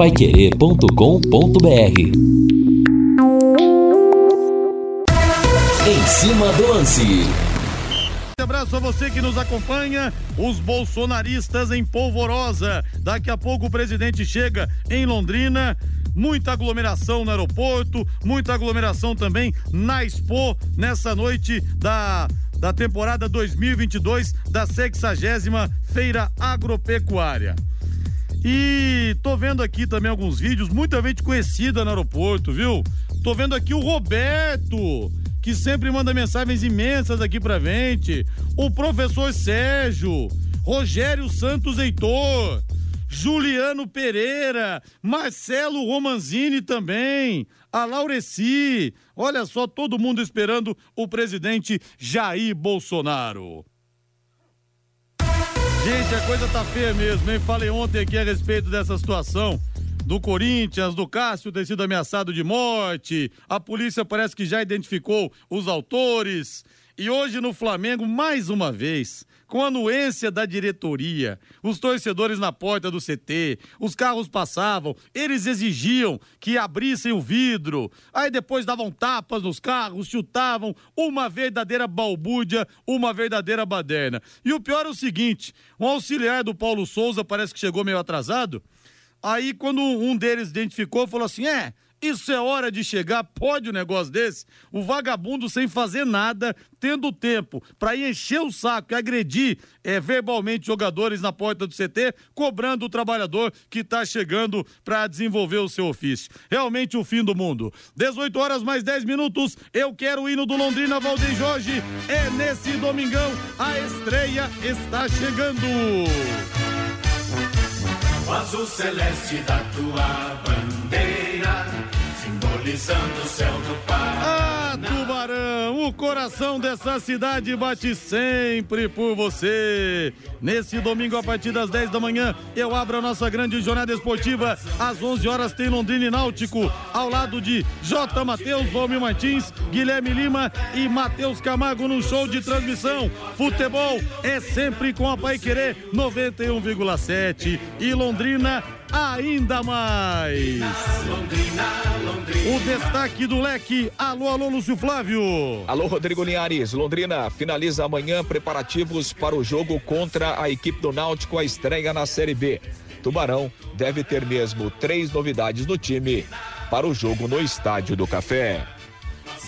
paiquerê.com.br Em cima do lance. Um abraço a você que nos acompanha. Os bolsonaristas em polvorosa. Daqui a pouco o presidente chega em Londrina. Muita aglomeração no aeroporto, muita aglomeração também na Expo nessa noite da da temporada 2022 da 60 Feira Agropecuária. E tô vendo aqui também alguns vídeos, muita gente conhecida no aeroporto, viu? Tô vendo aqui o Roberto, que sempre manda mensagens imensas aqui pra gente. O professor Sérgio, Rogério Santos Heitor, Juliano Pereira, Marcelo Romanzini também, a Laureci. Olha só, todo mundo esperando o presidente Jair Bolsonaro. Gente, a coisa tá feia mesmo, hein? Falei ontem aqui a respeito dessa situação do Corinthians, do Cássio ter sido ameaçado de morte. A polícia parece que já identificou os autores. E hoje no Flamengo, mais uma vez, com anuência da diretoria, os torcedores na porta do CT, os carros passavam, eles exigiam que abrissem o vidro, aí depois davam tapas nos carros, chutavam, uma verdadeira balbúrdia, uma verdadeira baderna. E o pior é o seguinte: um auxiliar do Paulo Souza parece que chegou meio atrasado. Aí, quando um deles identificou, falou assim: é, isso é hora de chegar, pode um negócio desse? O vagabundo sem fazer nada, tendo tempo para encher o saco e agredir é, verbalmente jogadores na porta do CT, cobrando o trabalhador que está chegando para desenvolver o seu ofício. Realmente o fim do mundo. 18 horas mais 10 minutos, eu quero o hino do Londrina Valdeir Jorge. É nesse domingão, a estreia está chegando. O azul celeste da tua bandeira, simbolizando o céu do Ah, Paraná. Tubarão, o coração dessa cidade bate sempre por você. Nesse domingo, a partir das 10 da manhã, eu abro a nossa grande jornada esportiva. Às 11 horas tem Londrina e Náutico, ao lado de J. Matheus, Valmir Martins, Guilherme Lima e Matheus Camargo num show de transmissão. Futebol é sempre com a Pai Querer 91,7 e Londrina ainda mais. Londrina, Londrina. O destaque do leque. Alô, alô, Lúcio Flávio. Alô, Rodrigo Linhares. Londrina finaliza amanhã preparativos para o jogo contra a equipe do Náutico, a estreia na Série B. Tubarão deve ter mesmo três novidades no time para o jogo no Estádio do Café.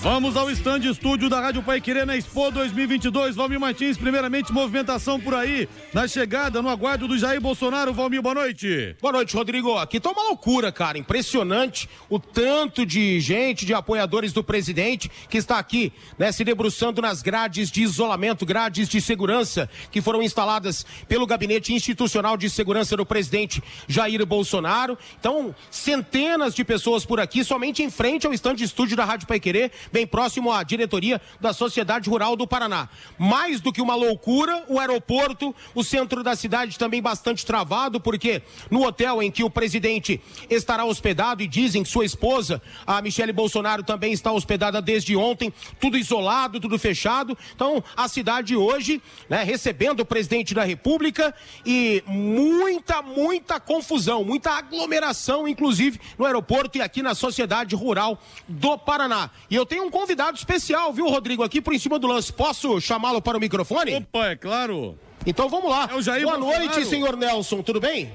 Vamos ao estande estúdio da Rádio Pai Querer na Expo 2022. Valmir Martins, primeiramente, movimentação por aí. Na chegada, no aguardo do Jair Bolsonaro. Valmir, boa noite. Boa noite, Rodrigo. Aqui tá uma loucura, cara. Impressionante o tanto de gente, de apoiadores do presidente que está aqui, né, se debruçando nas grades de isolamento, grades de segurança que foram instaladas pelo Gabinete Institucional de Segurança do presidente Jair Bolsonaro. Então, centenas de pessoas por aqui, somente em frente ao estande estúdio da Rádio Pai Querer, bem próximo à diretoria da Sociedade Rural do Paraná. Mais do que uma loucura, o aeroporto, o centro da cidade também bastante travado, porque no hotel em que o presidente estará hospedado, e dizem que sua esposa, a Michele Bolsonaro, também está hospedada desde ontem, tudo isolado, tudo fechado. Então, a cidade hoje, né, recebendo o presidente da República e muita, muita confusão, muita aglomeração, inclusive, no aeroporto e aqui na Sociedade Rural do Paraná. E eu tenho um convidado especial, viu, Rodrigo, aqui por em cima do lance. Posso chamá-lo para o microfone? Opa, é claro. Então vamos lá. É o Jair Boa Bolsonaro. noite, senhor Nelson, tudo bem?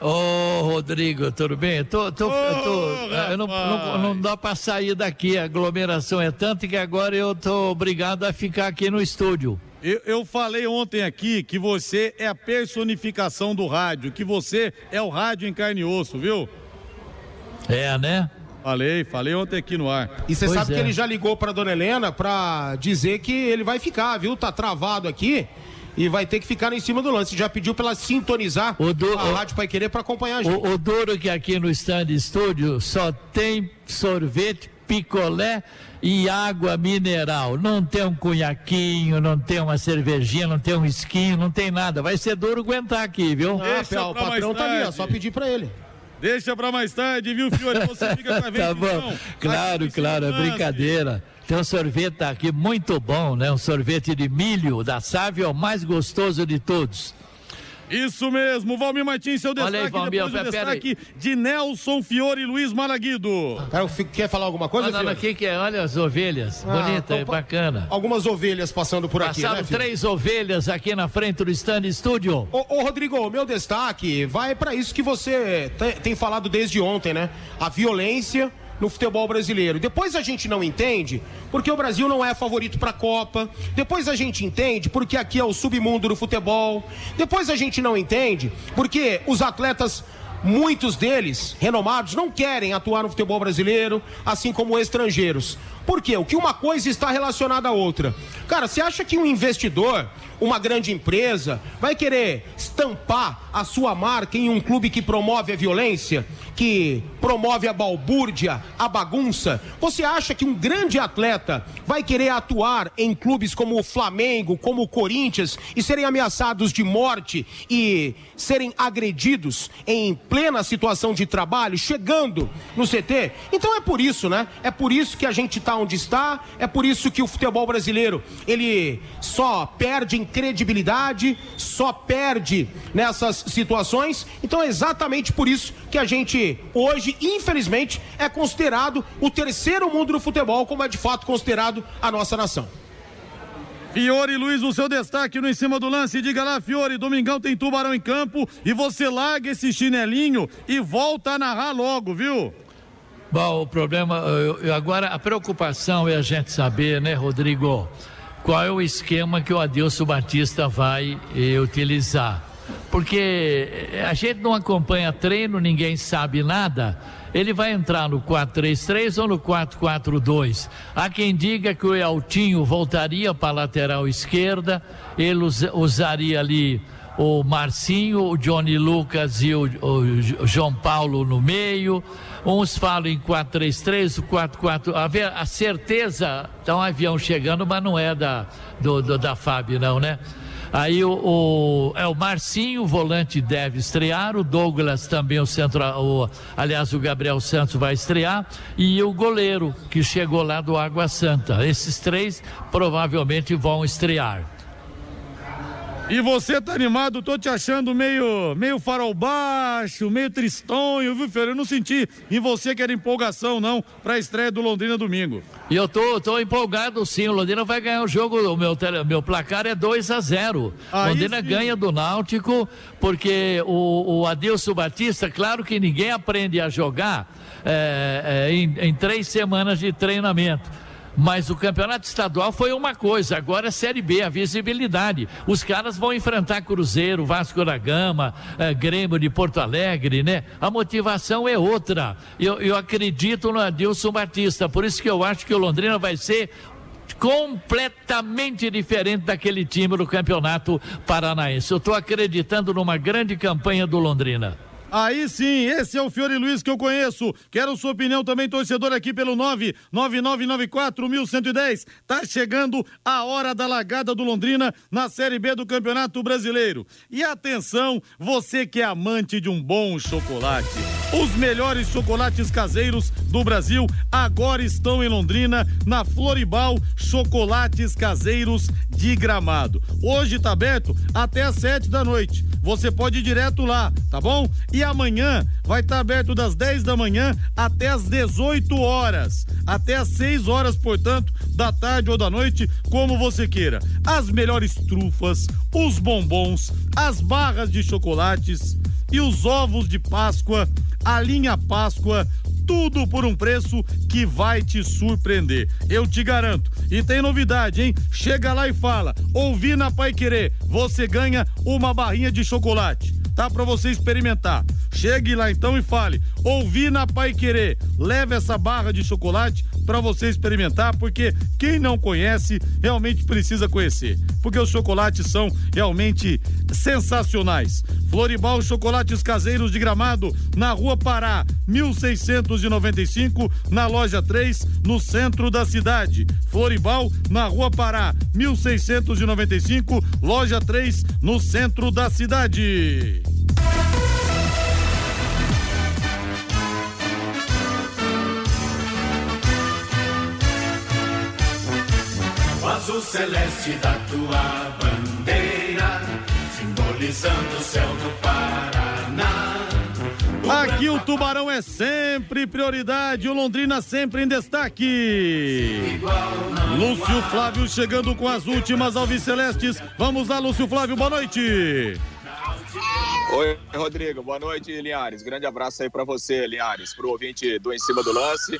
Ô, Rodrigo, tudo bem? Eu Tô, tô, eu tô- eu não, não, não dá para sair daqui, a aglomeração é tanta que agora eu tô obrigado a ficar aqui no estúdio. Eu, eu falei ontem aqui que você é a personificação do rádio, que você é o rádio em carne e osso, viu? É, né? Falei, falei ontem aqui no ar. E você Pois sabe é. que ele já ligou para dona Helena para dizer que ele vai ficar, viu? Tá travado aqui e vai ter que ficar em cima do lance. Já pediu para ela sintonizar O do- a Rádio Pai Querer para acompanhar a gente. O, o duro que aqui no stand estúdio só tem sorvete, picolé e água mineral. Não tem um cunhaquinho, não tem uma cervejinha, não tem um esquinho, não tem nada. Vai ser duro aguentar aqui, viu? Ah, Pel, o patrão tá ali, ó, só pedir para ele. Deixa pra mais tarde, viu, Fiore? Você fica com a gente, Tá bom. então. Claro, claro, é brincadeira. Tem um sorvete aqui muito bom, né? Um sorvete de milho da Sávio, é o mais gostoso de todos. Isso mesmo, Valmir Martins, seu destaque, Olha aí, Valmir, depois o pera destaque de Nelson Fiore e Luiz Malaguido. Cara, quer falar alguma coisa, Olha aqui que é, olha as ovelhas, Ah, bonita, então, é bacana. Algumas ovelhas passando por aqui, Passaram né, três ovelhas aqui na frente do stand estúdio. Ô, ô, Rodrigo, meu destaque vai para isso que você te- tem falado desde ontem, né? A violência no futebol brasileiro. Depois a gente não entende porque o Brasil não é favorito para a Copa. Depois a gente entende porque aqui é o submundo do futebol. Depois a gente não entende porque os atletas Muitos deles, renomados, não querem atuar no futebol brasileiro, assim como estrangeiros. Por quê? O que uma coisa está relacionada à outra. Cara, você acha que um investidor, uma grande empresa, vai querer estampar a sua marca em um clube que promove a violência, que promove a balbúrdia, a bagunça? Você acha que um grande atleta vai querer atuar em clubes como o Flamengo, como o Corinthians e serem ameaçados de morte e serem agredidos em plena situação de trabalho, chegando no CT? Então é por isso, né? É por isso que a gente está onde está, é por isso que o futebol brasileiro ele só perde em credibilidade, só perde nessas situações. Então é exatamente por isso que a gente hoje, infelizmente, é considerado o terceiro mundo do futebol, como é de fato considerado a nossa nação. Fiore Luiz, o seu destaque no em cima do lance. Diga lá, Fiore, domingão tem tubarão em campo e você larga esse chinelinho e volta a narrar logo, viu? Bom, o problema, agora a preocupação é a gente saber, né, Rodrigo, qual é o esquema que o Adilson Batista vai eh, utilizar. Porque eh, a gente não acompanha treino, ninguém sabe nada. Ele vai entrar no 4-3-3 ou no 4-4-2. Há quem diga que o Eltinho voltaria para a lateral esquerda, ele usa- usaria ali o Marcinho, o Johnny Lucas e o, o João Paulo no meio. Uns falam em 4-3-3, o 4-4. A, a certeza, tá um avião chegando, mas não é da, do, do- da FAB, não, né? Aí o, o- é o Marcinho, o volante deve estrear, o Douglas também, o centro, o, aliás, o Gabriel Santos vai estrear, e o goleiro, que chegou lá do Água Santa. Esses três provavelmente vão estrear. E você tá animado, tô te achando meio, meio farol baixo, meio tristonho, viu, Fiore? Eu não senti em você que era empolgação, não, pra estreia do Londrina domingo. E eu tô, tô empolgado sim, o Londrina vai ganhar o jogo, o meu, meu placar é 2 a 0 Aí Londrina sim. ganha do Náutico, porque o, o Adilson Batista, claro que ninguém aprende a jogar é, é, em, em três semanas de treinamento. Mas o campeonato estadual foi uma coisa, agora é Série B, a visibilidade. Os caras vão enfrentar Cruzeiro, Vasco da Gama, eh, Grêmio de Porto Alegre, né? A motivação é outra. Eu, eu acredito no Adilson Batista, por isso que eu acho que o Londrina vai ser completamente diferente daquele time do campeonato paranaense. Eu estou acreditando numa grande campanha do Londrina. Aí sim, esse é o Fiore Luiz que eu conheço. Quero sua opinião também, torcedor, aqui pelo 99994-1110. Tá chegando a hora da largada do Londrina na Série B do Campeonato Brasileiro. E atenção, você que é amante de um bom chocolate. Os melhores chocolates caseiros do Brasil agora estão em Londrina, na Floribal Chocolates Caseiros de Gramado. Hoje tá aberto até às sete da noite. Você pode ir direto lá, tá bom? E amanhã vai estar aberto das 10 da manhã até às 18 horas. Até às 6 horas, portanto, da tarde ou da noite, como você queira. As melhores trufas, os bombons, as barras de chocolates e os ovos de Páscoa, a linha Páscoa, tudo por um preço que vai te surpreender. Eu te garanto. E tem novidade, hein? Chega lá e fala: ouvi na Pai Querer, você ganha uma barrinha de chocolate. Tá para você experimentar. Chegue lá então e fale: ouvi na Pai Querer. Leve essa barra de chocolate para você experimentar, porque quem não conhece realmente precisa conhecer. Porque os chocolates são realmente sensacionais. Floribal Chocolates Caseiros de Gramado, na Rua Pará, 1695, na loja 3, no centro da cidade. Floribal, na Rua Pará, 1695, loja 3, no centro da cidade. O azul celeste da tua bandeira, simbolizando o céu do Paraná. Aqui o Tubarão é sempre prioridade, o Londrina sempre em destaque. Lúcio Flávio chegando com as últimas alvicelestes. Vamos lá, Lúcio Flávio, boa noite. Oi, Rodrigo. Boa noite, Linhares. Grande abraço aí para você, Linhares, pro ouvinte do Em Cima do Lance,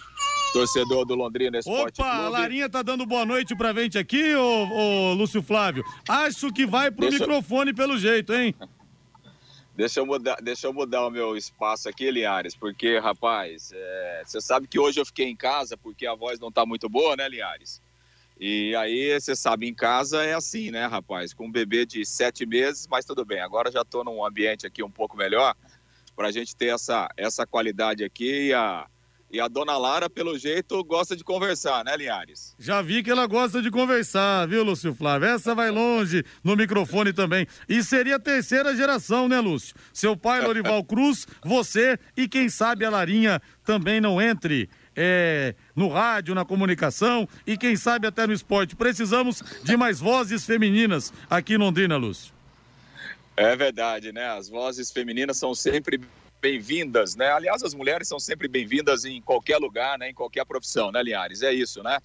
torcedor do Londrina Esporte Opa, Clube. a Larinha tá dando boa noite pra gente aqui, ô, ô Lúcio Flávio. Acho que vai pro Deixa- microfone pelo jeito, hein? Deixa eu mudar, deixa eu mudar o meu espaço aqui, Linhares, porque, rapaz, é, você sabe que hoje eu fiquei em casa porque a voz não tá muito boa, né, Linhares? E aí, você sabe, em casa é assim, né, rapaz? Com um bebê de sete meses, mas tudo bem. Agora já tô num ambiente aqui um pouco melhor pra gente ter essa, essa qualidade aqui. E a, e a dona Lara, pelo jeito, gosta de conversar, né, Linhares? Já vi que ela gosta de conversar, viu, Lúcio Flávio? Essa vai longe no microfone também. E seria a terceira geração, né, Lúcio? Seu pai, Lorival Cruz, você e quem sabe a Larinha também não entre é, no rádio, na comunicação e quem sabe até no esporte. Precisamos de mais vozes femininas aqui em Londrina, Lúcio. É verdade, né? As vozes femininas são sempre bem-vindas, né? Aliás, as mulheres são sempre bem-vindas em qualquer lugar, né? Em qualquer profissão, né, Linhares? É isso, né?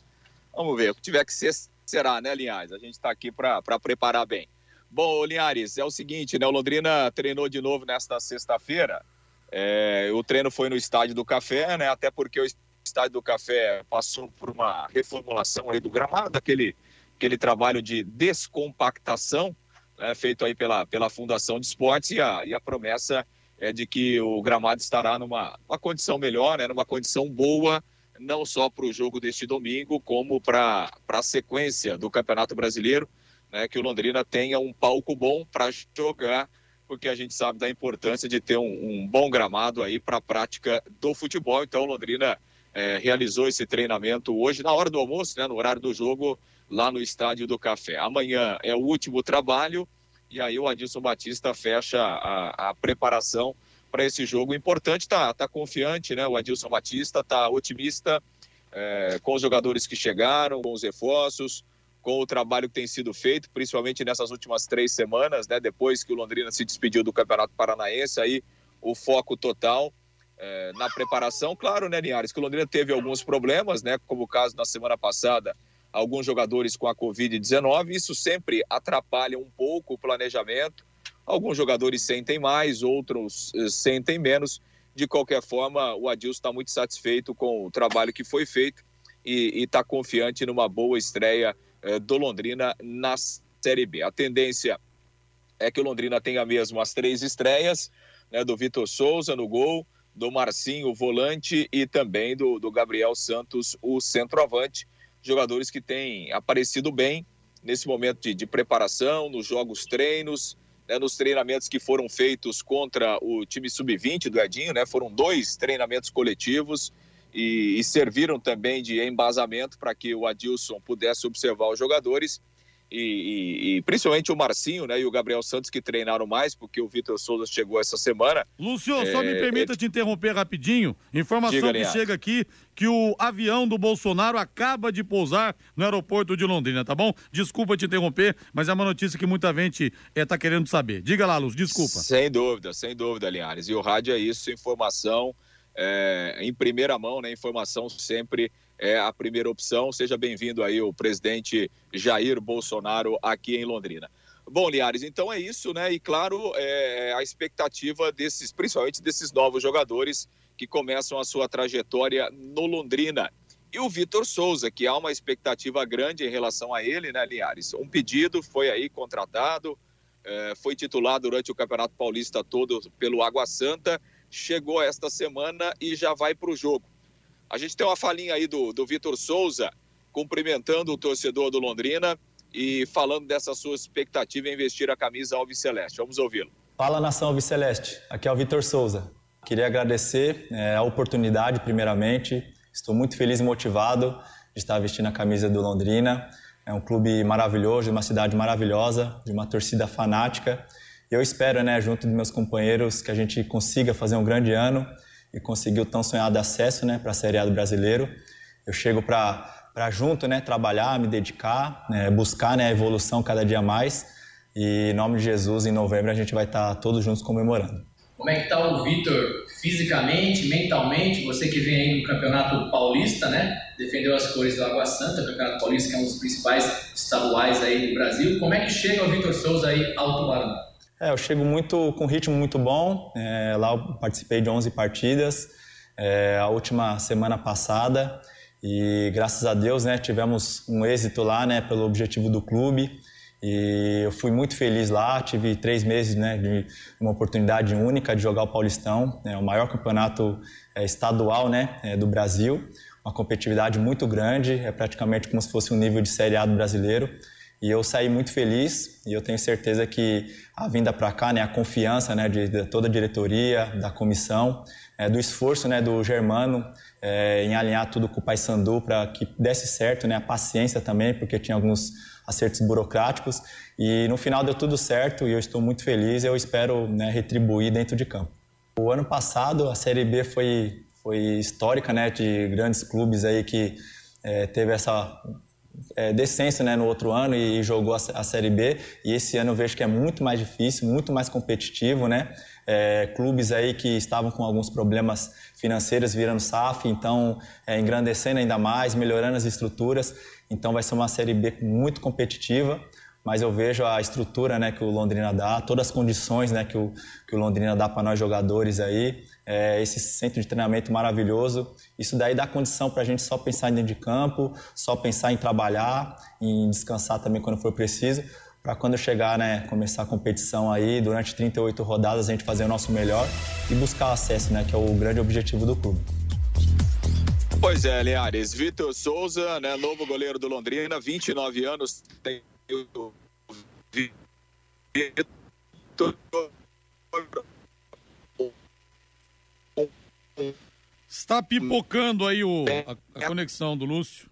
Vamos ver. O que tiver que ser, será, né, Linhares? A gente está aqui para preparar bem. Bom, Linhares, é o seguinte, né? O Londrina treinou de novo nesta sexta-feira. É, o treino foi no Estádio do Café, né? Até porque o Estádio do Café passou por uma reformulação aí do gramado, aquele, aquele trabalho de descompactação, né, feito aí pela, pela Fundação de Esportes e a, e a promessa é de que o gramado estará numa uma condição melhor, né, numa condição boa, não só para o jogo deste domingo, como para a sequência do Campeonato Brasileiro, né, que o Londrina tenha um palco bom para jogar, porque a gente sabe da importância de ter um, um bom gramado aí para a prática do futebol. Então, Londrina é, realizou esse treinamento hoje, na hora do almoço, né, no horário do jogo, lá no Estádio do Café. Amanhã é o último trabalho e aí o Adilson Batista fecha a, a preparação para esse jogo importante. Tá, tá confiante, né? O Adilson Batista tá otimista é, com os jogadores que chegaram, com os reforços, com o trabalho que tem sido feito, principalmente nessas últimas três semanas, né? Depois que o Londrina se despediu do Campeonato Paranaense, aí o foco total é, na preparação. Claro, né, Linhares, que o Londrina teve alguns problemas, né? Como o caso na semana passada alguns jogadores com a Covid-19. Isso sempre atrapalha um pouco o planejamento. Alguns jogadores sentem mais, outros eh, sentem menos. De qualquer forma, o Adilson está muito satisfeito com o trabalho que foi feito e está confiante numa boa estreia eh, do Londrina na Série B. A tendência é que o Londrina tenha mesmo as três estreias, né, do Vitor Souza no gol, do Marcinho, o volante, e também do, do Gabriel Santos, o centroavante. Jogadores que têm aparecido bem nesse momento de, de preparação, nos jogos treinos, né, nos treinamentos que foram feitos contra o time sub-20 do Edinho, né, foram dois treinamentos coletivos e, e serviram também de embasamento para que o Adilson pudesse observar os jogadores e, e, e, principalmente o Marcinho né, e o Gabriel Santos que treinaram mais, porque o Vitor Souza chegou essa semana. Lúcio, é, só me permita é... te interromper rapidinho. Informação Diga, que aliás. chega aqui que o avião do Bolsonaro acaba de pousar no aeroporto de Londrina, tá bom? Desculpa te interromper, mas é uma notícia que muita gente está querendo saber. Diga lá, Lúcio, desculpa. Sem dúvida, sem dúvida, Linhares. E o rádio é isso, informação é, em primeira mão, né? Informação sempre é a primeira opção. Seja bem-vindo aí o presidente Jair Bolsonaro aqui em Londrina. Bom, Liares, então é isso, né? E claro, é a expectativa desses, principalmente desses novos jogadores que começam a sua trajetória no Londrina. E o Vitor Souza, que há uma expectativa grande em relação a ele, né, Liares? Um pedido foi aí contratado, é, foi titular durante o Campeonato Paulista todo pelo Água Santa, chegou esta semana e já vai para o jogo. A gente tem uma falinha aí do, do Vitor Souza, cumprimentando o torcedor do Londrina e falando dessa sua expectativa em vestir a camisa Alviceleste. Vamos ouvi-lo. Fala nação Alviceleste, aqui é o Vitor Souza. Queria agradecer é, a oportunidade, primeiramente. Estou muito feliz e motivado de estar vestindo a camisa do Londrina. É um clube maravilhoso, de uma cidade maravilhosa, de uma torcida fanática. E eu espero, né, junto dos meus companheiros, que a gente consiga fazer um grande ano e conseguir o tão sonhado acesso né, para a Série A do Brasileiro. Eu chego para junto né, trabalhar, me dedicar, né, buscar né, a evolução cada dia mais. E em nome de Jesus, em novembro a gente vai estar todos juntos comemorando. Como é que está o Vitor fisicamente, mentalmente? Você que vem aí do Campeonato Paulista, né? Defendeu as cores do Água Santa, Campeonato Paulista, que é um dos principais estaduais aí do Brasil. Como é que chega o Vitor Souza aí ao Tubarão? É, eu chego muito com um ritmo muito bom. É, lá eu participei de 11 partidas, é, a última semana passada e graças a Deus, né, tivemos um êxito lá, né, pelo objetivo do clube. E eu fui muito feliz lá, tive três meses né, de uma oportunidade única de jogar o Paulistão, é o maior campeonato é, estadual né, é, do Brasil, uma competitividade muito grande, é praticamente como se fosse um nível de Série A do brasileiro. E eu saí muito feliz e eu tenho certeza que a vinda para cá, né, a confiança né, de, de, toda a diretoria, da comissão, é, do esforço né, do Germano é, em alinhar tudo com o Paysandu para que desse certo, né, a paciência também, porque tinha alguns acertos burocráticos e no final deu tudo certo e eu estou muito feliz e eu espero né, retribuir dentro de campo. O ano passado a Série B foi, foi histórica, né, de grandes clubes aí que é, teve essa é, decência né, no outro ano e, e jogou a, a, Série B. E esse ano eu vejo que é muito mais difícil, muito mais competitivo, né? É, clubes aí que estavam com alguns problemas financeiros virando SAF, então é, engrandecendo ainda mais, melhorando as estruturas. Então vai ser uma Série B muito competitiva, mas eu vejo a estrutura né, que o Londrina dá, todas as condições né, que, o, que o Londrina dá para nós jogadores aí, é, esse centro de treinamento maravilhoso. Isso daí dá condição para a gente só pensar dentro de campo, só pensar em trabalhar, em descansar também quando for preciso, para quando chegar, né, começar a competição aí, durante 38 rodadas a gente fazer o nosso melhor e buscar acesso, né, que é o grande objetivo do clube. Pois é, Linhares. Vitor Souza, né, novo goleiro do Londrina, 29 anos, tem o Vitor Está pipocando aí o, a, a, conexão do Lúcio.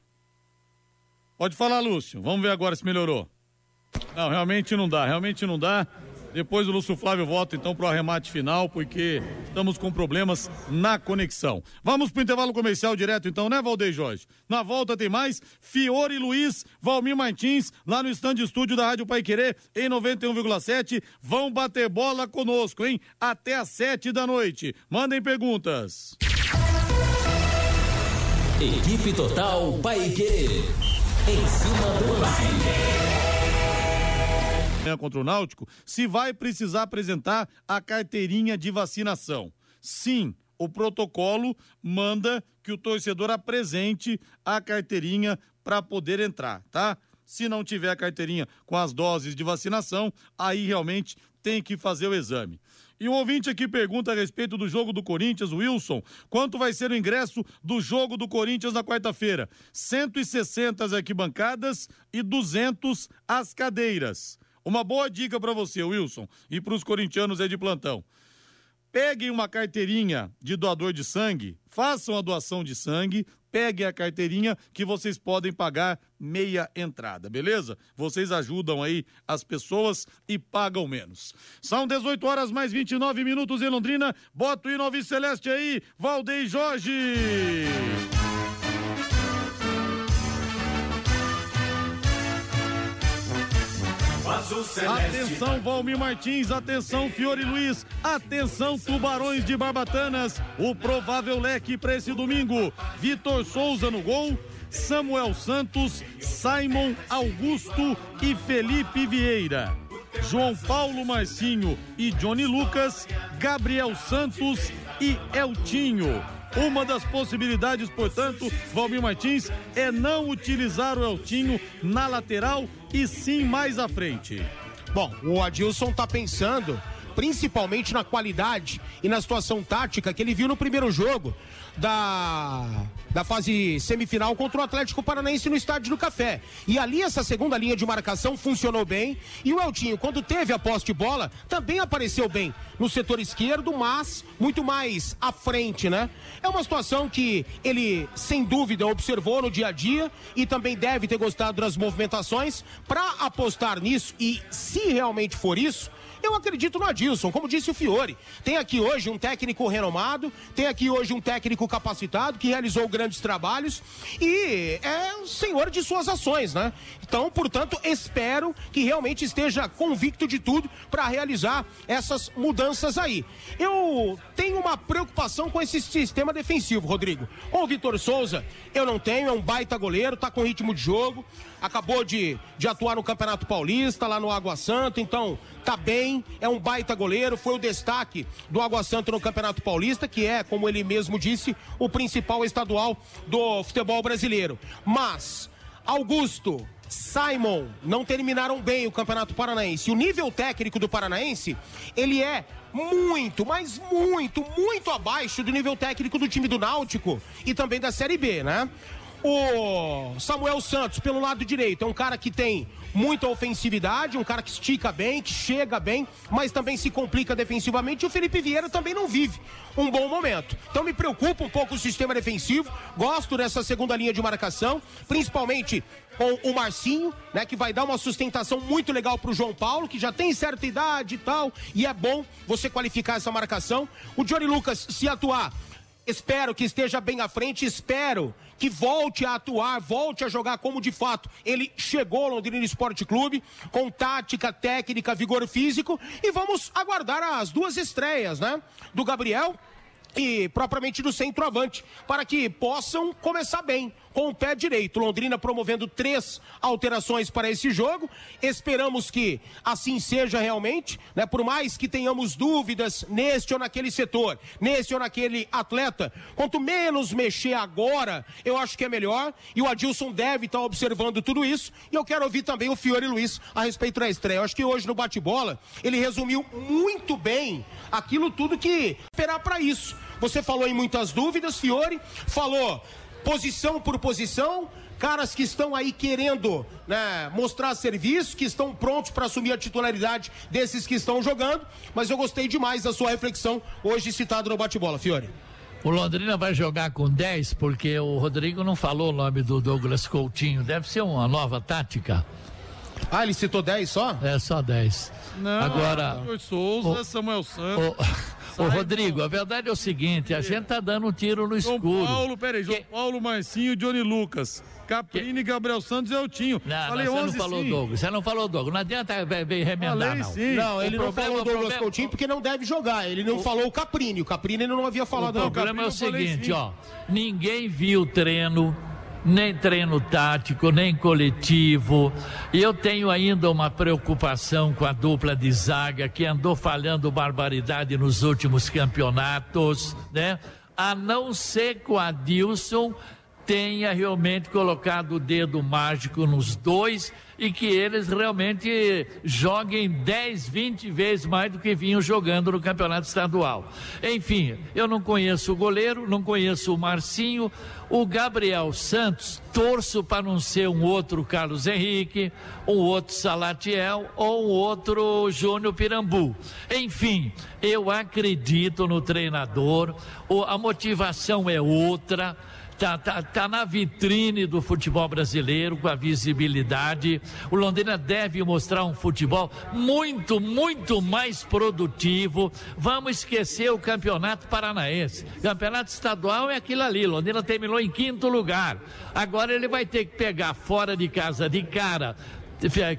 Pode falar, Lúcio. Vamos ver agora se melhorou. Não, realmente não dá, realmente não dá. Depois o Lúcio Flávio volta então para o arremate final, porque estamos com problemas na conexão. Vamos para o intervalo comercial direto então, né, Valdeir Jorge? Na volta tem mais Fiore Luiz, Valmir Martins, lá no stand estúdio da Rádio Pai Querer, em 91,7. Vão bater bola conosco, hein? Até às sete da noite. Mandem perguntas. Equipe Total Paique. Em cima do lance contra o Náutico, se vai precisar apresentar a carteirinha de vacinação. Sim, o protocolo manda que o torcedor apresente a carteirinha para poder entrar, tá? Se não tiver a carteirinha com as doses de vacinação, aí realmente tem que fazer o exame. E um ouvinte aqui pergunta a respeito do jogo do Corinthians, Wilson, quanto vai ser o ingresso do jogo do Corinthians na quarta-feira? 160 as arquibancadas e 200 as cadeiras. Uma boa dica para você, Wilson, e para os corintianos é de plantão. Peguem uma carteirinha de doador de sangue, façam a doação de sangue, peguem a carteirinha que vocês podem pagar meia entrada, beleza? Vocês ajudam aí as pessoas e pagam menos. São 18 horas mais 29 minutos em Londrina. Bota o hino Celeste aí, Valdei Jorge. Atenção, Valmir Martins, atenção, Fiore Luiz, atenção, Tubarões de Barbatanas. O provável leque para esse domingo: Vitor Souza no gol, Samuel Santos, Simon Augusto e Felipe Vieira. João Paulo Marcinho e Johnny Lucas, Gabriel Santos e Eltinho. Uma das possibilidades, portanto, Valmir Martins, é não utilizar o Eltinho na lateral e sim mais à frente. Bom, o Adilson tá pensando principalmente na qualidade e na situação tática que ele viu no primeiro jogo da, da fase semifinal contra o Atlético Paranaense no Estádio do Café. E ali essa segunda linha de marcação funcionou bem e o Eltinho, quando teve a posse de bola, também apareceu bem no setor esquerdo, mas muito mais à frente, né? É uma situação que ele, sem dúvida, observou no dia a dia e também deve ter gostado das movimentações para apostar nisso e se realmente for isso, Eu acredito no Adilson, como disse o Fiore. Tem aqui hoje um técnico renomado, tem aqui hoje um técnico capacitado que realizou grandes trabalhos e é senhor de suas ações, né? Então, portanto, espero que realmente esteja convicto de tudo para realizar essas mudanças aí. Eu tenho uma preocupação com esse sistema defensivo, Rodrigo. Com o Vitor Souza, eu não tenho, é um baita goleiro, tá com ritmo de jogo, acabou de, de atuar no Campeonato Paulista, lá no Água Santa, então tá bem, é um baita goleiro, foi o destaque do Água Santa no Campeonato Paulista, que é, como ele mesmo disse, o principal estadual do futebol brasileiro. Mas, Augusto, Simon não terminaram bem o Campeonato Paranaense. O nível técnico do Paranaense, ele é muito, mas muito, muito abaixo do nível técnico do time do Náutico e também da Série B, né? O Samuel Santos, pelo lado direito, é um cara que tem muita ofensividade, um cara que estica bem, que chega bem, mas também se complica defensivamente. E o Felipe Vieira também não vive um bom momento. Então me preocupa um pouco o sistema defensivo. Gosto dessa segunda linha de marcação, principalmente com o Marcinho, né, que vai dar uma sustentação muito legal para o João Paulo, que já tem certa idade e tal, e é bom você qualificar essa marcação. O Johnny Lucas, se atuar, espero que esteja bem à frente, espero que volte a atuar, volte a jogar como de fato ele chegou ao Londrina Esporte Clube, com tática, técnica, vigor físico, e vamos aguardar as duas estreias, né? Do Gabriel e propriamente do centroavante, para que possam começar bem com o pé direito. Londrina promovendo três alterações para esse jogo. Esperamos que assim seja realmente, né? Por mais que tenhamos dúvidas neste ou naquele setor, nesse ou naquele atleta, quanto menos mexer agora, eu acho que é melhor. E o Adilson deve estar observando tudo isso. E eu quero ouvir também o Fiore Luiz a respeito da estreia. Eu acho que hoje no bate-bola ele resumiu muito bem aquilo tudo que esperar para isso. Você falou em muitas dúvidas, Fiore, falou posição por posição, caras que estão aí querendo né, mostrar serviço, que estão prontos para assumir a titularidade desses que estão jogando, mas eu gostei demais da sua reflexão hoje citado no bate-bola, Fiore. O Londrina vai jogar com 10 porque o Rodrigo não falou o nome do Douglas Coutinho. Deve ser uma nova tática. Ah, ele citou 10 só? É, só 10. Não, Agora. Souza, o, Samuel Santos. O, Ô, Rodrigo, a verdade é o seguinte: a gente tá dando um tiro no escuro. João Paulo, peraí, João Paulo Marcinho, Johnny Lucas. Caprini, Gabriel Santos e Eltinho. Não, Falei não, você 11, não falou sim. Douglas. Você não falou Douglas. Não adianta vir remendar, Falei, não. Sim. Não, ele o não falou Douglas problema... Coutinho porque não deve jogar. Ele não o... falou o Caprini. O Caprini ele não havia falado. O problema é o seguinte, ó. Ninguém viu o treino nem treino tático, nem coletivo. E eu tenho ainda uma preocupação com a dupla de zaga que andou falhando barbaridade nos últimos campeonatos, né? A não ser que o Adilson tenha realmente colocado o dedo mágico nos dois e que eles realmente joguem 10, 20 vezes mais do que vinham jogando no campeonato estadual. Enfim, eu não conheço o goleiro, não conheço o Marcinho, o Gabriel Santos, torço para não ser um outro Carlos Henrique, um outro Salatiel ou um outro Júnior Pirambu. Enfim, eu acredito no treinador, a motivação é outra tá, tá, tá na vitrine do futebol brasileiro com a visibilidade. O Londrina deve mostrar um futebol muito, muito mais produtivo. Vamos esquecer o campeonato paranaense. Campeonato estadual é aquilo ali. Londrina terminou em quinto lugar. Agora ele vai ter que pegar fora de casa de cara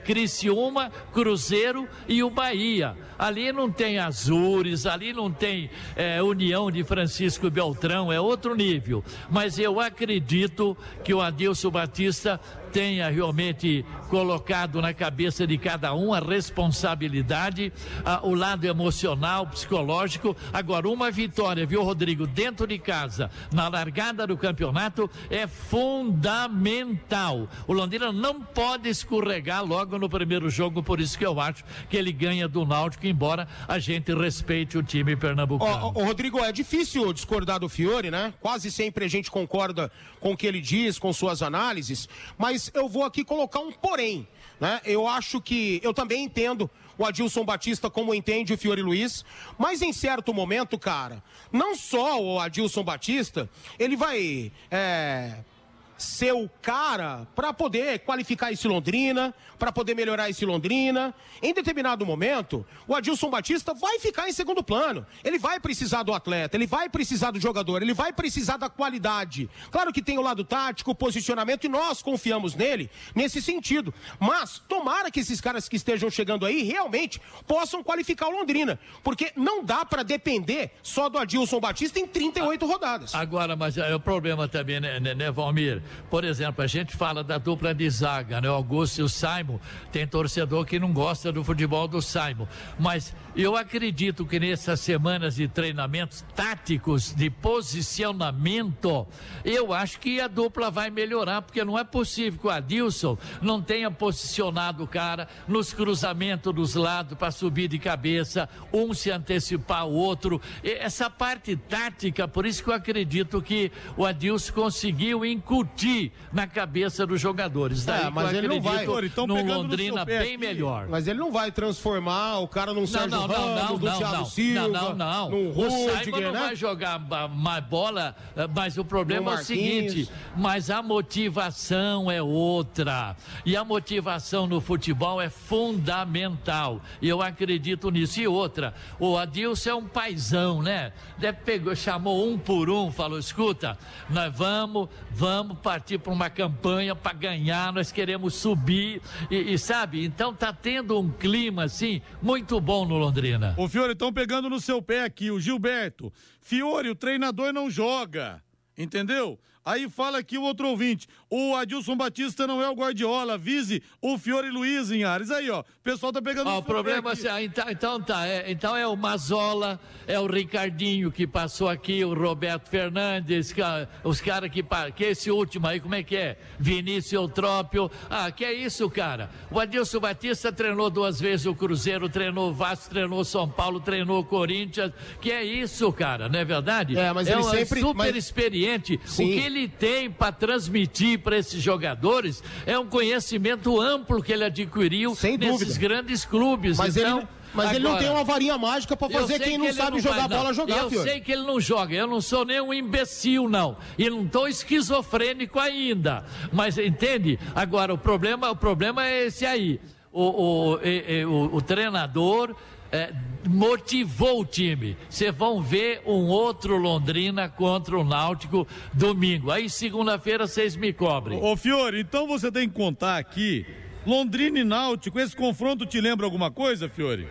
Criciúma, Cruzeiro e o Bahia. Ali não tem Azures, ali não tem é, União de Francisco Beltrão, é outro nível. Mas eu acredito que o Adilson Batista tenha realmente colocado na cabeça de cada um a responsabilidade, a, o lado emocional, psicológico. Agora, uma vitória, viu, Rodrigo, dentro de casa, na largada do campeonato, é fundamental. O Londrina não pode escorregar logo no primeiro jogo, por isso que eu acho que ele ganha do Náutico, embora a gente respeite o time pernambucano. Ô, Rodrigo, é difícil discordar do Fiore, né? Quase sempre a gente concorda com o que ele diz, com suas análises, mas eu vou aqui colocar um porém, né? Eu acho que eu também entendo o Adilson Batista como entende o Fiore Luiz, mas em certo momento, cara, não só o Adilson Batista, ele vai é, ser o cara para poder qualificar esse Londrina, para poder melhorar esse Londrina. Em determinado momento, o Adilson Batista vai ficar em segundo plano. Ele vai precisar do atleta, ele vai precisar do jogador, ele vai precisar da qualidade. Claro que tem o lado tático, o posicionamento e nós confiamos nele nesse sentido. Mas tomara que esses caras que estejam chegando aí realmente possam qualificar o Londrina, porque não dá para depender só do Adilson Batista em 38 rodadas. Agora, mas é o problema também, né, né, né Valmir? Por exemplo, a gente fala da dupla de zaga, né? O Augusto e o Saimo. Tem torcedor que não gosta do futebol do Saimo. Mas eu acredito que nessas semanas de treinamentos táticos, de posicionamento, eu acho que a dupla vai melhorar, porque não é possível que o Adilson não tenha posicionado o cara nos cruzamentos dos lados para subir de cabeça, um se antecipar ao outro. Essa parte tática, por isso que eu acredito que o Adilson conseguiu incutir na cabeça dos jogadores. Daí é, mas ele não vai. Então, no Londrina bem aqui. melhor. Mas ele não vai transformar o cara num Sérgio não, não, Ramos, não, não, Thiago não, Silva, não, não, não. o Rudiger, não né? vai jogar mais bola, eh, mas o problema é o seguinte, mas a motivação é outra. E a motivação no futebol é fundamental. E eu acredito nisso. E outra, o Adilson é um paizão, né? Deve pegou, chamou um por um, falou: escuta, nós vamos, vamos partir para uma campanha para ganhar, nós queremos subir. E, e, sabe, então tá tendo um clima assim muito bom no Londrina. Ô Fiore, estão pegando no seu pé aqui, o Gilberto. Fiore, o treinador não joga. Entendeu? Aí fala aqui o outro ouvinte. O Adilson Batista não é o Guardiola. Vise o Fiore Luiz em Ares. Aí, ó. O pessoal tá pegando ó, o problema é, então, então tá. É, então é o Mazola, é o Ricardinho que passou aqui, o Roberto Fernandes, os caras que. Que esse último aí, como é que é? Vinícius Eutrópio. Ah, que é isso, cara? O Adilson Batista treinou duas vezes o Cruzeiro, treinou o Vasco, treinou o São Paulo, treinou o Corinthians. Que é isso, cara? Não é verdade? É, mas é ele um sempre. super mas... experiente. Sim. O que ele tem para transmitir para esses jogadores é um conhecimento amplo que ele adquiriu Sem nesses dúvida. grandes clubes. Mas então, ele... Mas Agora, ele não tem uma varinha mágica para fazer quem não que sabe não jogar vai, bola jogar, Eu sei que ele não joga, eu não sou nem um imbecil, não. E não estou esquizofrênico ainda. Mas entende? Agora, o problema, o problema é esse aí. O, o, o, o, o treinador é, motivou o time. Vocês vão ver um outro Londrina contra o Náutico domingo. Aí segunda-feira vocês me cobrem. Ô, Fiore, então você tem que contar aqui. Londrina e Náutico, esse confronto te lembra alguma coisa, Fiore?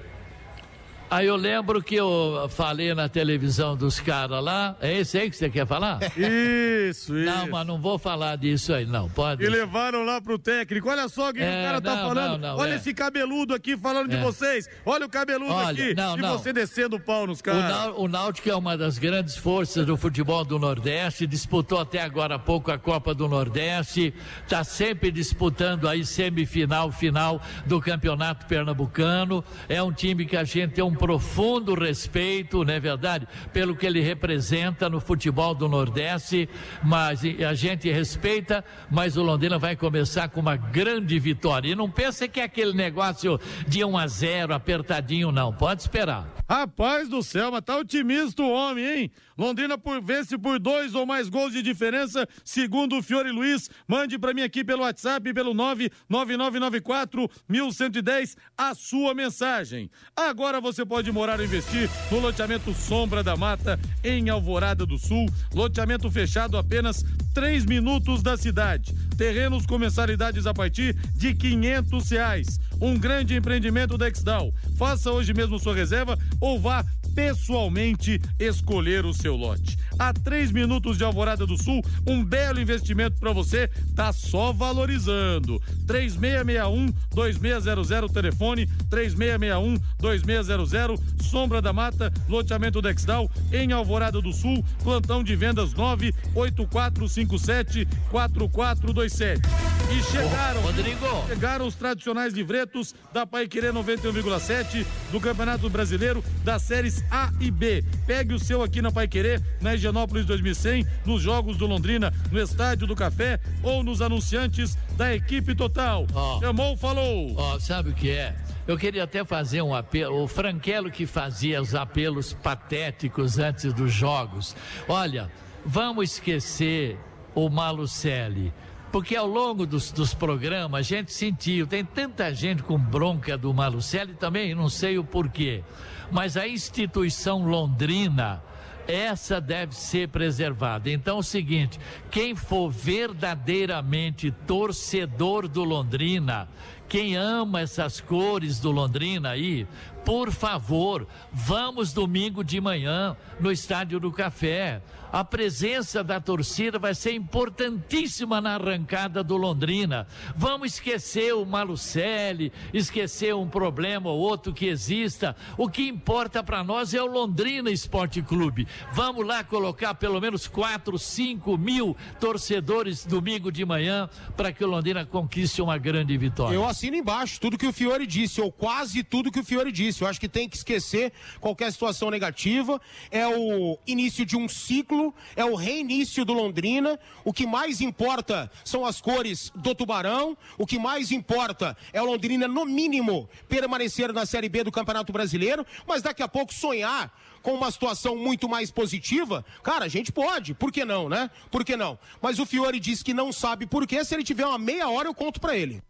Aí eu lembro que eu falei na televisão dos caras lá. É esse aí que você quer falar? Isso, isso. Não, mas não vou falar disso aí, não. Pode. E levaram lá pro técnico. Olha só o que é, o cara tá não, tá falando. Não, não, Olha é. esse cabeludo aqui falando é. de vocês. Olha o cabeludo Olha, aqui. Não, e você descendo o pau nos caras. O, o Náutico é uma das grandes forças do futebol do Nordeste. Disputou até agora há pouco a Copa do Nordeste. Tá sempre disputando aí semifinal, final do Campeonato Pernambucano. É um time que a gente tem um profundo respeito, não é verdade, pelo que ele representa no futebol do Nordeste, mas a gente respeita, mas o Londrina vai começar com uma grande vitória. E não pensa que é aquele negócio de 1 a 0 apertadinho, não. Pode esperar. Rapaz do céu, mas tá otimista o homem, hein? Londrina por, vence por dois ou mais gols de diferença, segundo o Fiore Luiz. Mande para mim aqui pelo WhatsApp, pelo 99994 1110 a sua mensagem. Agora você pode morar ou investir no loteamento Sombra da Mata, em Alvorada do Sul. Loteamento fechado apenas 3 minutos da cidade. Terrenos com mensalidades a partir de 500 reais. Um grande empreendimento da Exdal. Faça hoje mesmo sua reserva ou vá pessoalmente escolher o seu lote. A três minutos de Alvorada do Sul, um belo investimento para você, tá só valorizando. 3661 2600 telefone 3661 2600 Sombra da Mata, loteamento Dexdal em Alvorada do Sul, plantão de vendas 98457 4427. E chegaram, Rodrigo. chegaram os tradicionais livretos da Paiquerê 91,7 do Campeonato Brasileiro das séries A e B. Pegue o seu aqui na Paiquerê, na Higienópolis 2100, nos Jogos do Londrina, no Estádio do Café ou nos anunciantes da equipe total. Oh. Chamou, falou. Ó, oh, sabe o que é? Eu queria até fazer um apelo. O Franquelo que fazia os apelos patéticos antes dos jogos. Olha, vamos esquecer o Malucelli? Porque ao longo dos, dos programas a gente sentiu, tem tanta gente com bronca do Malucelli também, não sei o porquê. Mas a instituição londrina, essa deve ser preservada. Então é o seguinte: quem for verdadeiramente torcedor do Londrina, quem ama essas cores do Londrina aí, por favor, vamos domingo de manhã no Estádio do Café. A presença da torcida vai ser importantíssima na arrancada do Londrina. Vamos esquecer o Malucelli, esquecer um problema ou outro que exista. O que importa para nós é o Londrina Esporte Clube. Vamos lá colocar pelo menos 4, 5 mil torcedores domingo de manhã para que o Londrina conquiste uma grande vitória. Eu assino embaixo tudo que o Fiore disse, ou quase tudo que o Fiore disse. Eu acho que tem que esquecer qualquer situação negativa. É o início de um ciclo é o reinício do Londrina. O que mais importa são as cores do Tubarão. O que mais importa é o Londrina, no mínimo, permanecer na Série B do Campeonato Brasileiro. Mas daqui a pouco sonhar com uma situação muito mais positiva, cara, a gente pode, por que não, né? Por que não? Mas o Fiore disse que não sabe por quê, se ele tiver uma meia hora eu conto para ele.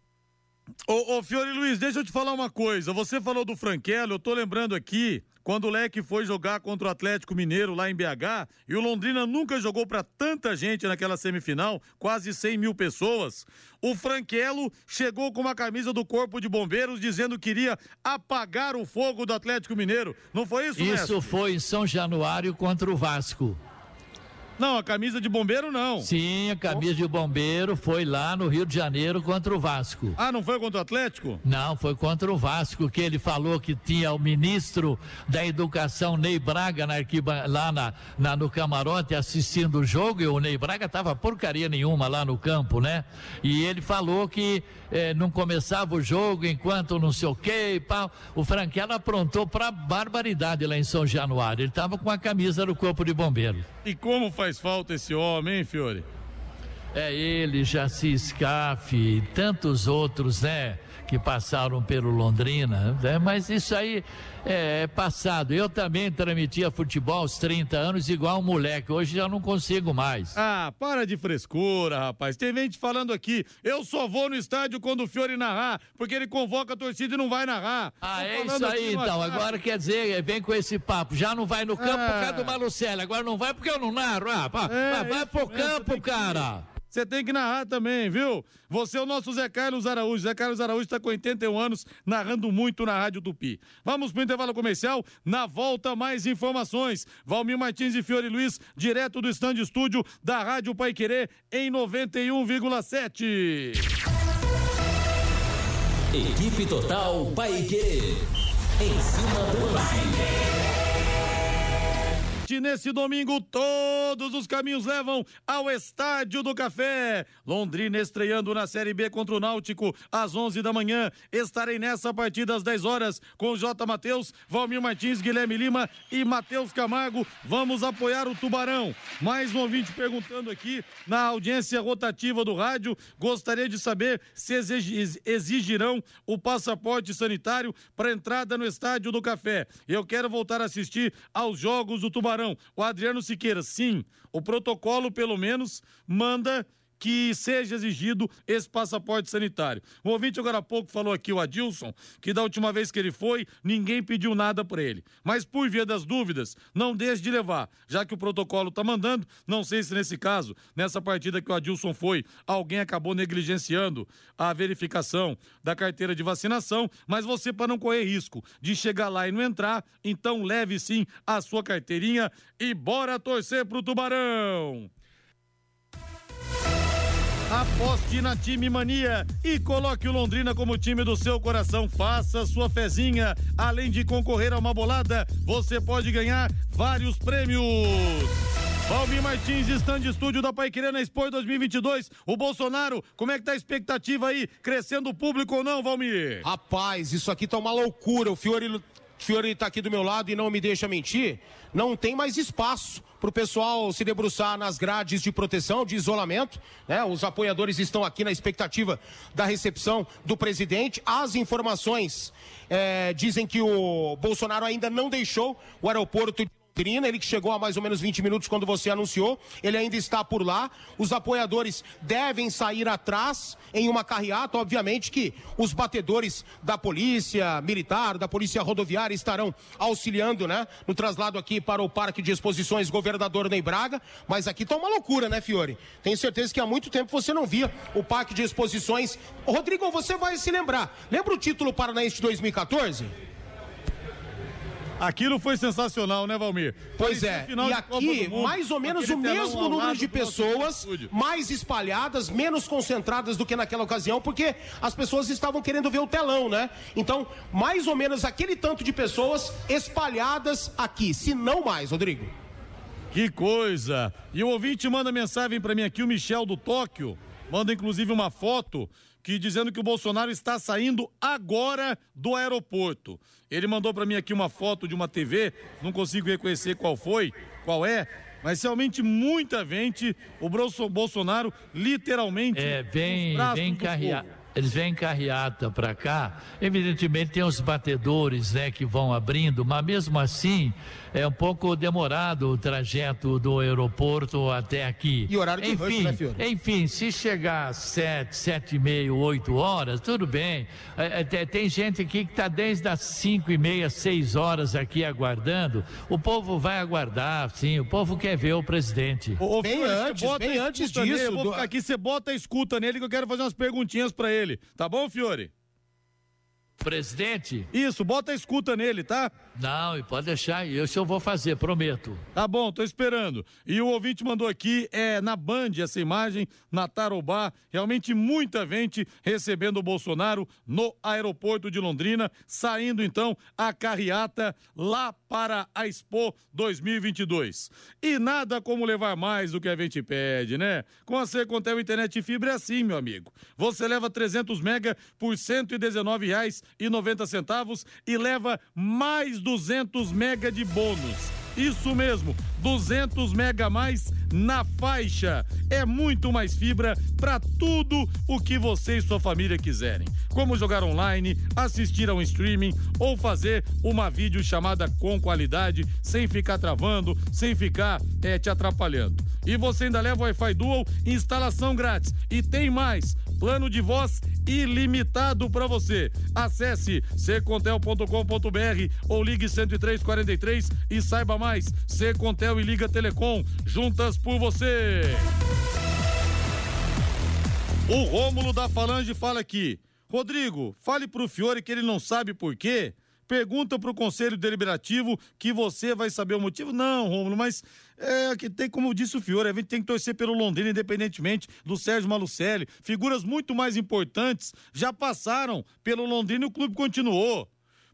Ô, ô, Fiore Luiz, deixa eu te falar uma coisa. Você falou do Franquelo, eu tô lembrando aqui quando o Leque foi jogar contra o Atlético Mineiro lá em BH, e o Londrina nunca jogou para tanta gente naquela semifinal, quase 100 mil pessoas. O Franquelo chegou com uma camisa do Corpo de Bombeiros dizendo que iria apagar o fogo do Atlético Mineiro. Não foi isso, Isso mestre? foi em São Januário contra o Vasco. Não, a camisa de bombeiro não. Sim, a camisa de bombeiro foi lá no Rio de Janeiro contra o Vasco. Ah, não foi contra o Atlético? Não, foi contra o Vasco, que ele falou que tinha o ministro da Educação, Ney Braga, na arquiba, lá na, na, no camarote assistindo o jogo, e o Ney Braga tava porcaria nenhuma lá no campo, né? E ele falou que eh, não começava o jogo enquanto não sei o quê e pau. O Franquela aprontou pra barbaridade lá em São Januário. Ele tava com a camisa do Corpo de Bombeiro. E como faz falta esse homem, hein, Fiore? É ele, Jaci Scaff e tantos outros, né? Que passaram pelo Londrina, né? Mas isso aí é, é passado. Eu também transmitia futebol aos 30 anos igual um moleque. Hoje já não consigo mais. Ah, para de frescura, rapaz. Tem gente falando aqui. Eu só vou no estádio quando o Fiore narrar, porque ele convoca a torcida e não vai narrar. Ah, Tô é isso aí então. Agora quer dizer, vem com esse papo. Já não vai no campo por Ah. causa do Malucelli. Agora não vai porque eu não narro. Ah, pá, É, vai, pro campo, cara. Você tem que narrar também, viu? Você é o nosso Zé Carlos Araújo. Zé Carlos Araújo está com 81 anos, narrando muito na Rádio Tupi. Vamos pro intervalo comercial. Na volta, mais informações. Valmir Martins e Fiore Luiz, direto do stand estúdio da Rádio Pai Querer, em 91,7. Equipe Total Paique. Em cima do lance. Nesse domingo, todos os caminhos levam ao Estádio do Café. Londrina estreando na Série B contra o Náutico às 11 da manhã. Estarei nessa partida às 10 horas com J. Matheus, Valmir Martins, Guilherme Lima e Matheus Camargo. Vamos apoiar o Tubarão. Mais um ouvinte perguntando aqui na audiência rotativa do rádio. Gostaria de saber se exigi- exigirão o passaporte sanitário para entrada no Estádio do Café. Eu quero voltar a assistir aos jogos do Tubarão. O Adriano Siqueira, sim, o protocolo pelo menos manda que seja exigido esse passaporte sanitário. O ouvinte agora há pouco falou aqui, o Adilson, que da última vez que ele foi, ninguém pediu nada para ele. Mas por via das dúvidas, não deixe de levar, já que o protocolo tá mandando, não sei se nesse caso, nessa partida que o Adilson foi, alguém acabou negligenciando a verificação da carteira de vacinação, mas você para não correr risco de chegar lá e não entrar, então leve sim a sua carteirinha e bora torcer pro Tubarão. Aposte na Time Mania e coloque o Londrina como time do seu coração. Faça sua fezinha. Além de concorrer a uma bolada, você pode ganhar vários prêmios. Valmir Martins, stand estúdio da Paiquerê na Expo 2022. O Bolsonaro, como é que tá a expectativa aí? Crescendo o público ou não, Valmir? Rapaz, isso aqui tá uma loucura. O Fiore, Fiore tá aqui do meu lado e não me deixa mentir. Não tem mais espaço pro pessoal se debruçar nas grades de proteção, de isolamento. Né? Os apoiadores estão aqui na expectativa da recepção do presidente. As informações eh, dizem que o Bolsonaro ainda não deixou o aeroporto Londrina, ele que chegou há mais ou menos 20 minutos quando você anunciou, ele ainda está por lá. Os apoiadores devem sair atrás em uma carreata, obviamente que os batedores da polícia militar, da polícia rodoviária estarão auxiliando, né, no traslado aqui para o Parque de Exposições Governador Ney Braga, mas aqui tá uma loucura, né, Fiore? Tenho certeza que há muito tempo você não via o Parque de Exposições. Rodrigo, você vai se lembrar. Lembra o título paranaense de 2014? Aquilo foi sensacional, né, Valmir? Pois é, e aqui mais ou menos o mesmo número de pessoas, mais espalhadas, menos concentradas do que naquela ocasião, porque as pessoas estavam querendo ver o telão, né? Então, mais ou menos aquele tanto de pessoas espalhadas aqui, se não mais, Rodrigo. Que coisa! E o ouvinte manda mensagem para mim aqui, o Michel do Tóquio, manda inclusive uma foto que dizendo que o Bolsonaro está saindo agora do aeroporto. Ele mandou para mim aqui uma foto de uma TV, não consigo reconhecer qual foi, qual é, mas realmente muita gente, o Bolsonaro literalmente é bem bem carreado eles vêm carreata para cá. Evidentemente tem os batedores, né, que vão abrindo, mas mesmo assim é um pouco demorado o trajeto do aeroporto até aqui. E horário de enfim, rush, né, Enfim, se chegar às sete, sete e meia, oito horas, tudo bem. É, é, tem gente aqui que está desde as cinco e meia, seis horas aqui aguardando. O povo vai aguardar, sim. O povo quer ver o presidente. Ô, bem antes, bem antes disso. Nele, eu vou ficar aqui, você bota a escuta nele que eu quero fazer umas perguntinhas para ele. Tá bom, Fiore? Presidente? Isso, bota a escuta nele, tá? Não, e pode deixar, isso eu vou fazer, prometo. Tá bom, tô esperando. E o ouvinte mandou aqui, é na Band essa imagem, na Tarobá, realmente muita gente recebendo o Bolsonaro no aeroporto de Londrina, saindo então a carreata lá para a Expo 2022. E nada como levar mais do que a gente pede, né? Com a Secontel Internet Fibra é assim, meu amigo. Você leva 300 mega por R$ 119,90 e leva mais 200 mega de bônus. Isso mesmo, 200 mega a mais na faixa. É muito mais fibra para tudo o que você e sua família quiserem. Como jogar online, assistir a um streaming ou fazer uma videochamada com qualidade, sem ficar travando, sem ficar é, te atrapalhando. E você ainda leva Wi-Fi Dual, instalação grátis. E tem mais, plano de voz ilimitado para você. Acesse secontel.com.br ou ligue 10343 e saiba mais mais. Secontel e Liga Telecom, juntas por você. O Rômulo da Falange fala aqui. Rodrigo, fale pro Fiore que ele não sabe por quê. Pergunta pro Conselho Deliberativo que você vai saber o motivo. Não, Rômulo, mas é que tem, como disse o Fiore, a gente tem que torcer pelo Londrina, independentemente do Sérgio Malucelli. Figuras muito mais importantes já passaram pelo Londrina e o clube continuou.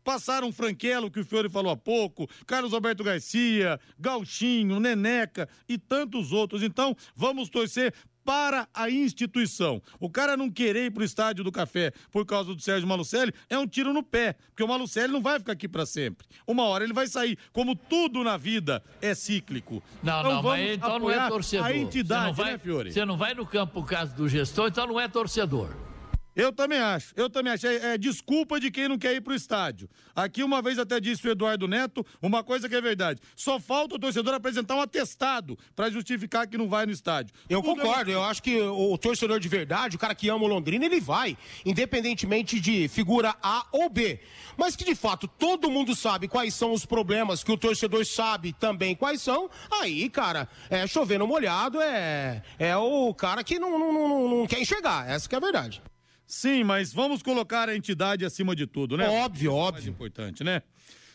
Passaram Franquelo, que o Fiore falou há pouco, Carlos Alberto Garcia, Gauchinho, Neneca e tantos outros. Então, vamos torcer para a instituição. O cara não querer ir pro estádio do café por causa do Sérgio Malucelli é um tiro no pé, porque o Malucelli não vai ficar aqui para sempre. Uma hora ele vai sair, como tudo na vida é cíclico. Não, então, não, mas então não é torcedor. A entidade, você não vai, né, Fiore? Você não vai no campo por causa do gestor, então não é torcedor. Eu também acho, eu também acho. É, é, desculpa de quem não quer ir pro estádio. Aqui uma vez até disse o Eduardo Neto, uma coisa que é verdade. Só falta o torcedor apresentar um atestado para justificar que não vai no estádio. Eu Tudo é concordo, é... eu acho que o, o, torcedor de verdade, o cara que ama o Londrina, ele vai, independentemente de figura A ou B. Mas que de fato todo mundo sabe quais são os problemas, que o torcedor sabe também quais são, aí, cara, é chovendo molhado, é, é o cara que não, não, não, não quer enxergar. Essa que é a verdade. Sim, mas vamos colocar a entidade acima de tudo, né? Óbvio, Isso óbvio. É importante, né?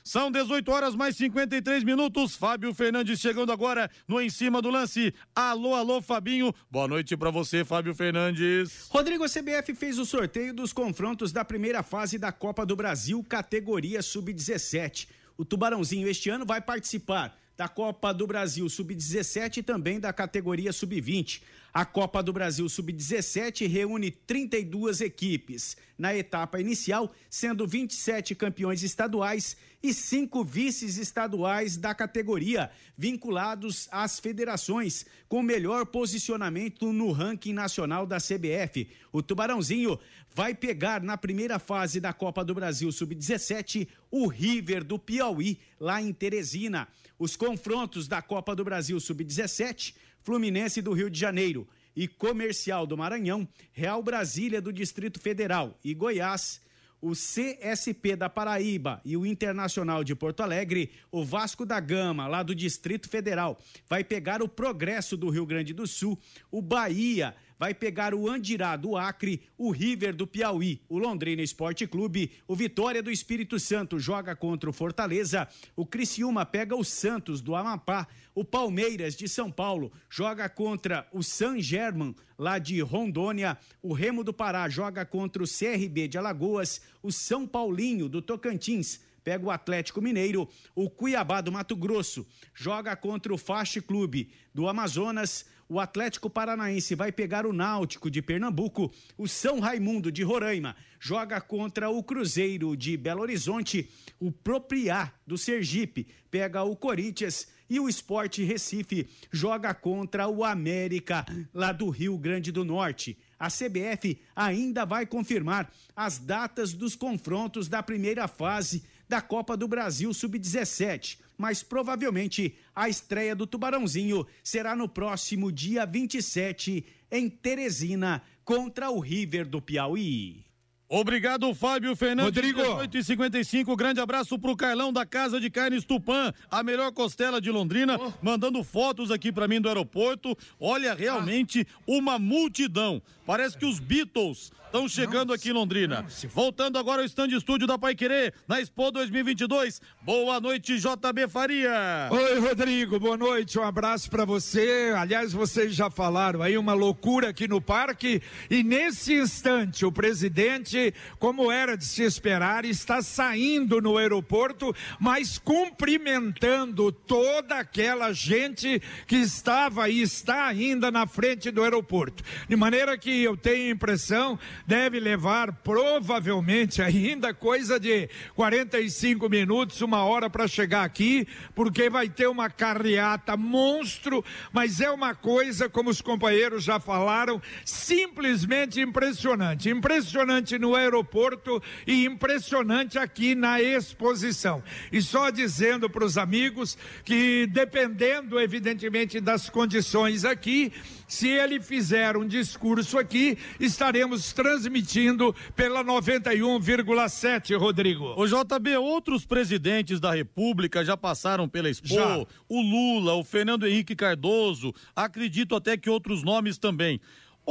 São 18 horas mais 53 minutos. Fábio Fernandes chegando agora no Em Cima do Lance. Alô, alô, Fabinho. Boa noite para você, Fábio Fernandes. Rodrigo, a CBF fez o sorteio dos confrontos da primeira fase da Copa do Brasil, categoria Sub-17. O Tubarãozinho este ano vai participar da Copa do Brasil Sub-17 e também da categoria Sub-20. A Copa do Brasil Sub-17 reúne 32 equipes. Na etapa inicial, sendo 27 campeões estaduais e cinco vices estaduais da categoria, vinculados às federações, com melhor posicionamento no ranking nacional da CBF. O Tubarãozinho vai pegar na primeira fase da Copa do Brasil Sub-17 o River do Piauí, lá em Teresina. Os confrontos da Copa do Brasil Sub-17, Fluminense do Rio de Janeiro e Comercial do Maranhão, Real Brasília do Distrito Federal e Goiás o CSP da Paraíba e o Internacional de Porto Alegre, o Vasco da Gama, lá do Distrito Federal, vai pegar o Progresso do Rio Grande do Sul, o Bahia vai pegar o Andirá do Acre, o River do Piauí, o Londrina Esporte Clube, o Vitória do Espírito Santo joga contra o Fortaleza, o Criciúma pega o Santos do Amapá, o Palmeiras de São Paulo joga contra o San German lá de Rondônia, o Remo do Pará joga contra o CRB de Alagoas, o São Paulinho do Tocantins pega o Atlético Mineiro, o Cuiabá do Mato Grosso joga contra o Fast Clube do Amazonas, o Atlético Paranaense vai pegar o Náutico de Pernambuco, o São Raimundo de Roraima joga contra o Cruzeiro de Belo Horizonte, o Propriá do Sergipe pega o Corinthians. E o Esporte Recife joga contra o América lá do Rio Grande do Norte. A CBF ainda vai confirmar as datas dos confrontos da primeira fase da Copa do Brasil Sub-17, mas provavelmente a estreia do Tubarãozinho será no próximo dia 27 em Teresina contra o River do Piauí. Obrigado, Fábio Fernandes. Rodrigo. 8 e 55 Grande abraço pro Carlão da Casa de Carnes Tupã, a melhor costela de Londrina, oh. mandando fotos aqui para mim do aeroporto. Olha, realmente ah. uma multidão. Parece que os Beatles estão chegando aqui em Londrina. Voltando agora ao stand estúdio da Pai Querer, na Expo 2022. Boa noite, JB Faria. Oi, Rodrigo, boa noite, um abraço para você. Aliás, vocês já falaram aí uma loucura aqui no parque e nesse instante o presidente, como era de se esperar, está saindo no aeroporto, mas cumprimentando toda aquela gente que estava e está ainda na frente do aeroporto. De maneira que eu tenho a impressão deve levar provavelmente ainda coisa de 45 minutos, uma hora para chegar aqui, porque vai ter uma carreata monstro, mas é uma coisa, como os companheiros já falaram, simplesmente impressionante. Impressionante no aeroporto e impressionante aqui na exposição. E só dizendo para os amigos que, dependendo, evidentemente, das condições aqui, se ele fizer um discurso aqui, estaremos transmitindo pela 91,7, Rodrigo. O JB, outros presidentes da República já passaram pela Expo, já. o Lula, o Fernando Henrique Cardoso, acredito até que outros nomes também.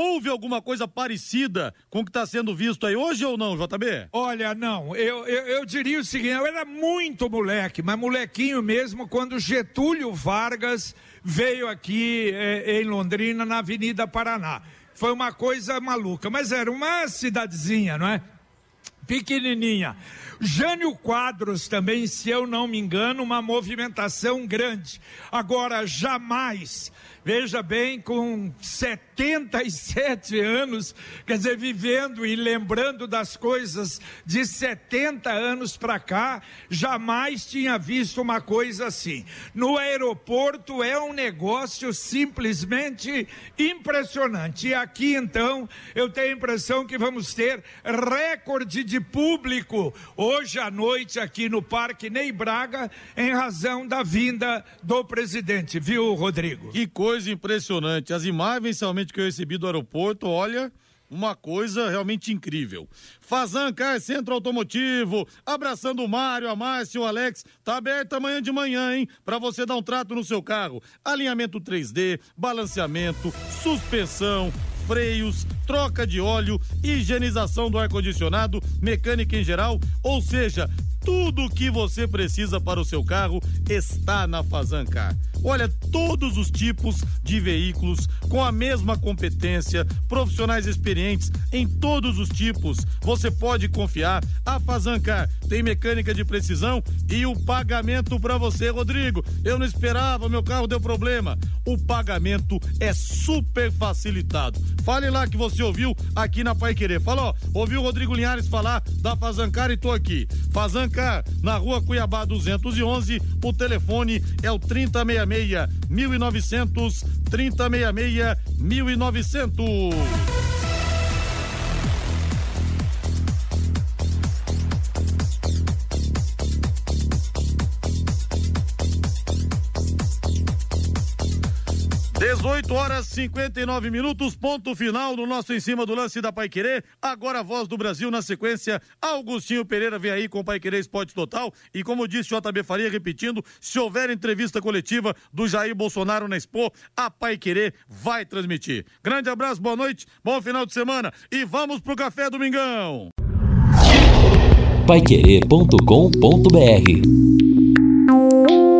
Houve alguma coisa parecida com o que está sendo visto aí hoje ou não, JB? Olha, não. Eu, eu, eu, diria o seguinte: eu era muito moleque, mas molequinho mesmo, quando Getúlio Vargas veio aqui eh, em Londrina, na Avenida Paraná. Foi uma coisa maluca, mas era uma cidadezinha, não é? Pequenininha. Jânio Quadros também, se eu não me engano, uma movimentação grande. Agora, jamais Veja bem, com 77 anos, quer dizer, vivendo e lembrando das coisas de 70 anos para cá, jamais tinha visto uma coisa assim. No aeroporto é um negócio simplesmente impressionante. E aqui então, eu tenho a impressão que vamos ter recorde de público hoje à noite aqui no Parque Ney Braga, em razão da vinda do presidente, viu, Rodrigo? Que coisa coisa impressionante. As imagens realmente que eu recebi do aeroporto, olha, uma coisa realmente incrível. Fazan Car Centro Automotivo, abraçando o Mário, a Márcia, o Alex, tá aberto amanhã de manhã, hein? Para você dar um trato no seu carro. Alinhamento 3D, balanceamento, suspensão, freios, troca de óleo, higienização do ar-condicionado, mecânica em geral, ou seja, tudo o que você precisa para o seu carro está na Fazan Car. Olha, todos os tipos de veículos com a mesma competência, profissionais experientes em todos os tipos. Você pode confiar. A Fazancar tem mecânica de precisão e o pagamento para você, Rodrigo. Eu não esperava, meu carro deu problema. O pagamento é super facilitado. Fale lá que você ouviu aqui na Pai Querer. Falou, ouviu o Rodrigo Linhares falar da Fazancar e tô aqui. Fazancar, na rua Cuiabá 211, o telefone é o 3066 1900 3066 1900. 18 horas 59 minutos, ponto final no nosso em cima do lance da Pai Querer. Agora a voz do Brasil na sequência. Augustinho Pereira vem aí com Pai Querer Esporte Total. E como disse JB Faria, repetindo, se houver entrevista coletiva do Jair Bolsonaro na Expo, a Pai Querer vai transmitir. Grande abraço, boa noite, bom final de semana e vamos pro Café Domingão. Paiquerê.com.br